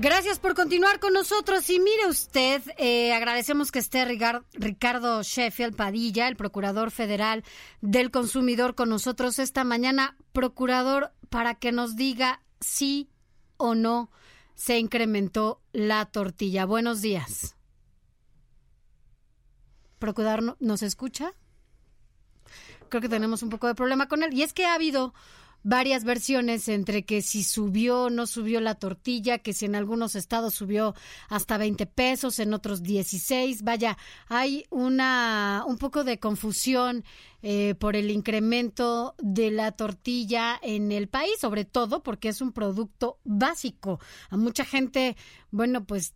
Gracias por continuar con nosotros. Y mire usted, eh, agradecemos que esté Ricardo Sheffield Padilla, el Procurador Federal del Consumidor, con nosotros esta mañana. Procurador, para que nos diga sí o no se incrementó la tortilla. Buenos días. Procurador, ¿no- ¿nos escucha? Creo que tenemos un poco de problema con él. Y es que ha habido varias versiones entre que si subió o no subió la tortilla, que si en algunos estados subió hasta 20 pesos, en otros 16. Vaya, hay una un poco de confusión eh, por el incremento de la tortilla en el país, sobre todo porque es un producto básico. A mucha gente, bueno, pues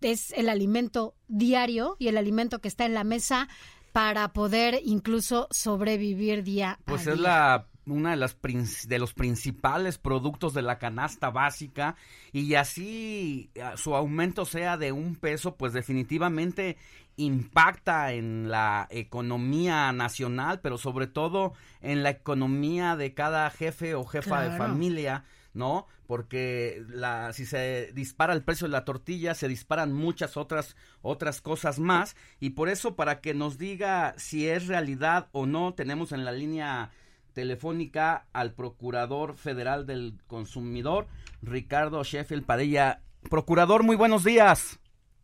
es el alimento diario y el alimento que está en la mesa para poder incluso sobrevivir día Pues a es día. la una de las de los principales productos de la canasta básica y así ah, su aumento sea de un peso pues definitivamente impacta en la economía nacional pero sobre todo en la economía de cada jefe o jefa de familia ¿no? Porque la, si se dispara el precio de la tortilla, se disparan muchas otras, otras cosas más. Y por eso, para que nos diga si es realidad o no, tenemos en la línea telefónica al Procurador Federal del Consumidor, Ricardo Sheffield Padilla. Procurador, muy buenos días.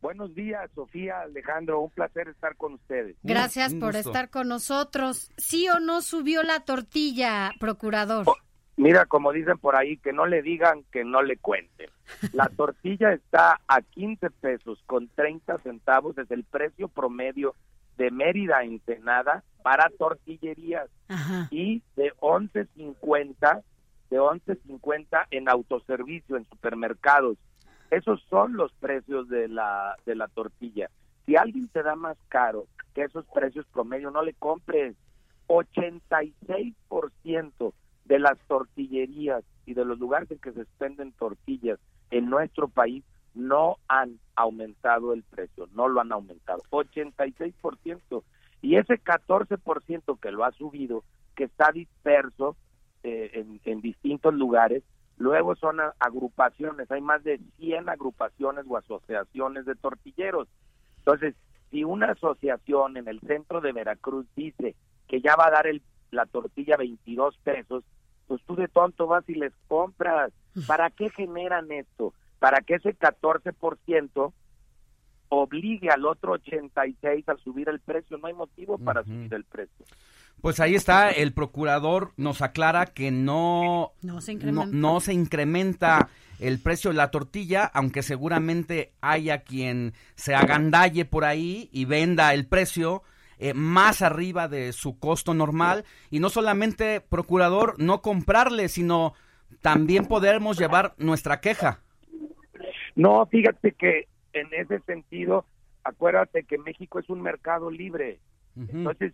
Buenos días, Sofía, Alejandro, un placer estar con ustedes. Gracias Un por gusto. estar con nosotros. ¿Sí o no subió la tortilla, procurador? Mira, como dicen por ahí, que no le digan, que no le cuenten. La tortilla está a 15 pesos con 30 centavos, es el precio promedio de Mérida Ensenada para tortillerías Ajá. y de 11.50 de 11.50 en autoservicio en supermercados. Esos son los precios de la de la tortilla. Si alguien te da más caro que esos precios promedio, no le compres. 86% de las tortillerías y de los lugares en que se expenden tortillas en nuestro país no han aumentado el precio, no lo han aumentado. 86%. Y ese 14% que lo ha subido, que está disperso eh, en, en distintos lugares, luego son a- agrupaciones, hay más de 100 agrupaciones o asociaciones de tortilleros. Entonces, si una asociación en el centro de Veracruz dice que ya va a dar el, la tortilla 22 pesos, pues tú de tonto vas y les compras. ¿Para qué generan esto? Para que ese 14% obligue al otro 86 a subir el precio. No hay motivo para subir el precio. Pues ahí está, el procurador nos aclara que no, No se no, incrementa. no se incrementa el precio de la tortilla, aunque seguramente haya quien se agandalle por ahí y venda el precio eh, más arriba de su costo normal. Y no solamente, procurador, no comprarle, sino también podemos llevar nuestra queja. No, fíjate que en ese sentido, acuérdate que México es un mercado libre. Entonces,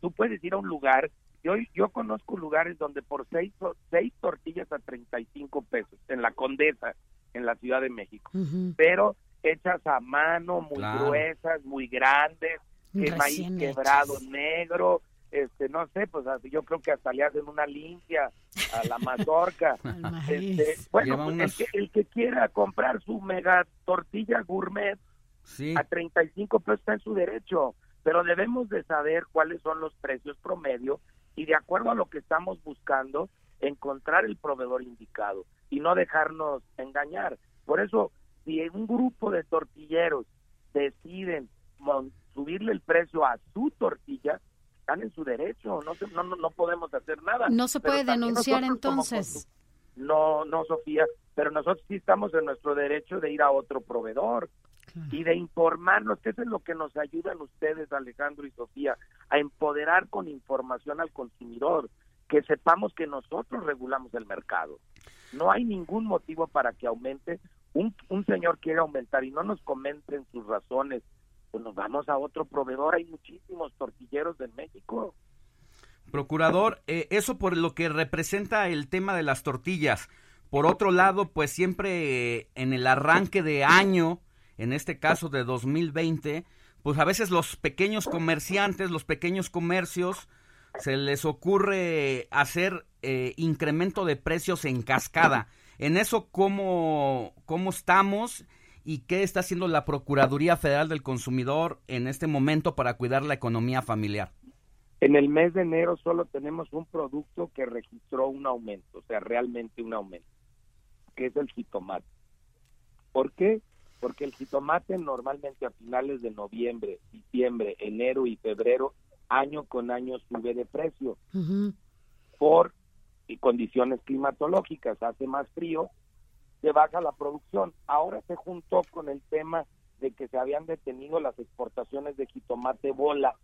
tú puedes ir a un lugar, yo, yo conozco lugares donde por seis, seis tortillas a 35 pesos, en la Condesa, en la Ciudad de México, pero hechas a mano, muy Claro. gruesas, muy grandes, que maíz quebrado negro, este, no sé, pues así yo creo que hasta le hacen una limpia a la mazorca. Este, bueno, pues, el, que, el que quiera comprar su mega tortilla gourmet Sí. a 35 pesos está en su derecho, pero debemos de saber cuáles son los precios promedio y de acuerdo a lo que estamos buscando, encontrar el proveedor indicado y no dejarnos engañar. Por eso, si un grupo de tortilleros deciden subirle el precio a su tortilla, están en su derecho, no, se- no, no, podemos hacer nada. No se puede denunciar entonces. no, no, Sofía, pero nosotros sí estamos en nuestro derecho de ir a otro proveedor. y de informarnos, que eso es lo que nos ayudan ustedes, Alejandro y Sofía, a empoderar con información al consumidor, que sepamos que nosotros regulamos el mercado. No hay ningún motivo para que aumente. Un, un señor quiere aumentar y no nos comenten sus razones, pues nos vamos a otro proveedor. Hay muchísimos tortilleros en México. Procurador, eh, eso por lo que representa el tema de las tortillas. Por otro lado, pues siempre en el arranque de año, en este caso de 2020, pues a veces los pequeños comerciantes, los pequeños comercios, se les ocurre hacer eh, incremento de precios en cascada. En eso, ¿cómo, ¿cómo estamos y qué está haciendo la Procuraduría Federal del Consumidor en este momento para cuidar la economía familiar? En el mes de enero solo tenemos un producto que registró un aumento, o sea, realmente un aumento, que es el jitomate. ¿Por qué? Porque el jitomate normalmente a finales de noviembre, diciembre, enero y febrero, año con año sube de precio por condiciones climatológicas, hace más frío, se baja la producción. Ahora se juntó con el tema de que se habían detenido las exportaciones de jitomate bola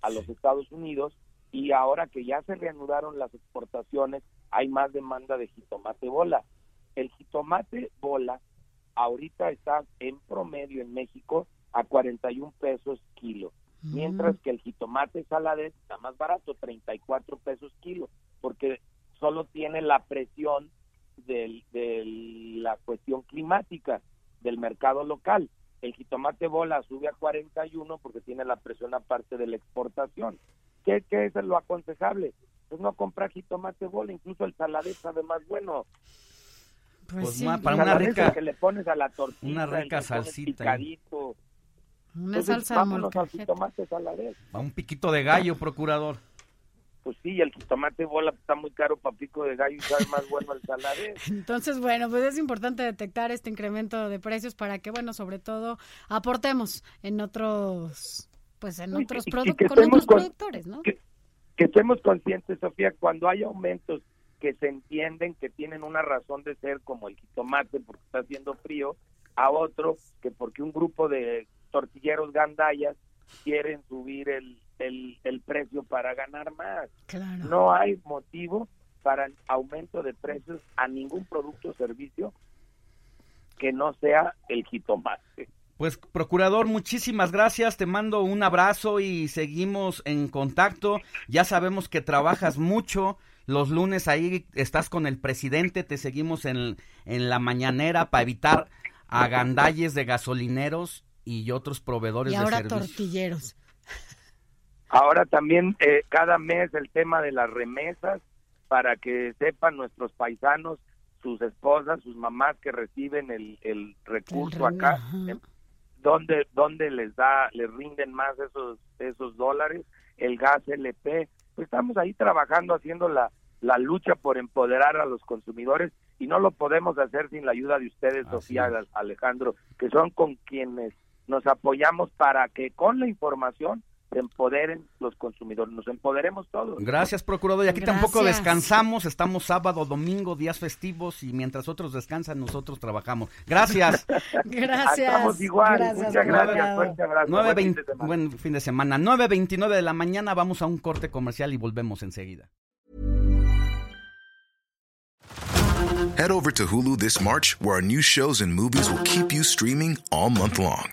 a los Estados Unidos y ahora que ya se reanudaron las exportaciones, hay más demanda de jitomate bola. El jitomate bola ahorita está en promedio en México a 41 pesos kilo, mientras que el jitomate saladez está más barato, 34 pesos kilo, porque solo tiene la presión del, de la cuestión climática del mercado local. El jitomate bola sube a 41 porque tiene la presión aparte de la exportación. ¿Qué, qué es lo aconsejable? Pues no comprar jitomate bola, incluso el saladez sabe más bueno. Pues, Pues sí. para una rica- que le pones a la tortilla, una rica salsita. picadito. Una Entonces, salsa de vámonos al jitomate saladez. A un piquito de gallo, procurador. Pues sí, el jitomate bola está muy caro para pico de gallo y sabe más bueno el saladez. Entonces, bueno, pues es importante detectar este incremento de precios para que, bueno, sobre todo aportemos en otros, pues en otros productos, con otros con- productores, ¿no? que, que estemos conscientes, Sofía, cuando hay aumentos que se entienden que tienen una razón de ser, como el jitomate porque está haciendo frío, a otro que porque un grupo de tortilleros gandallas quieren subir el, el, el precio para ganar más. Claro. No hay motivo para el aumento de precios a ningún producto o servicio que no sea el jitomate. Pues, procurador, muchísimas gracias. Te mando un abrazo y seguimos en contacto. Ya sabemos que trabajas mucho. Los lunes ahí estás con el presidente. Te seguimos en, en la mañanera para evitar agandalles de gasolineros y otros proveedores Y de ahora servicios. tortilleros. Ahora también eh, cada mes el tema de las remesas para que sepan nuestros paisanos, sus esposas, sus mamás que reciben el, el recurso El acá, eh, dónde dónde les da les rinden más esos esos dólares, el gas LP, pues estamos ahí trabajando haciendo la la lucha por empoderar a los consumidores y no lo podemos hacer sin la ayuda de ustedes, Así Sofía, es. Alejandro, que son con quienes nos apoyamos para que con la información se empoderen los consumidores, nos empoderemos todos. Gracias, procurador. Y aquí tampoco descansamos. Estamos sábado, domingo, días festivos y mientras otros descansan, nosotros trabajamos. Gracias. Gracias. Estamos igual. Gracias, Muchas gracias. Fuerte abrazo. 9:20 Buen fin de semana. buen fin de semana. 9.29 de la mañana. Vamos a un corte comercial y volvemos enseguida. Head over to Hulu this March, where our new shows and movies will keep you streaming all month long.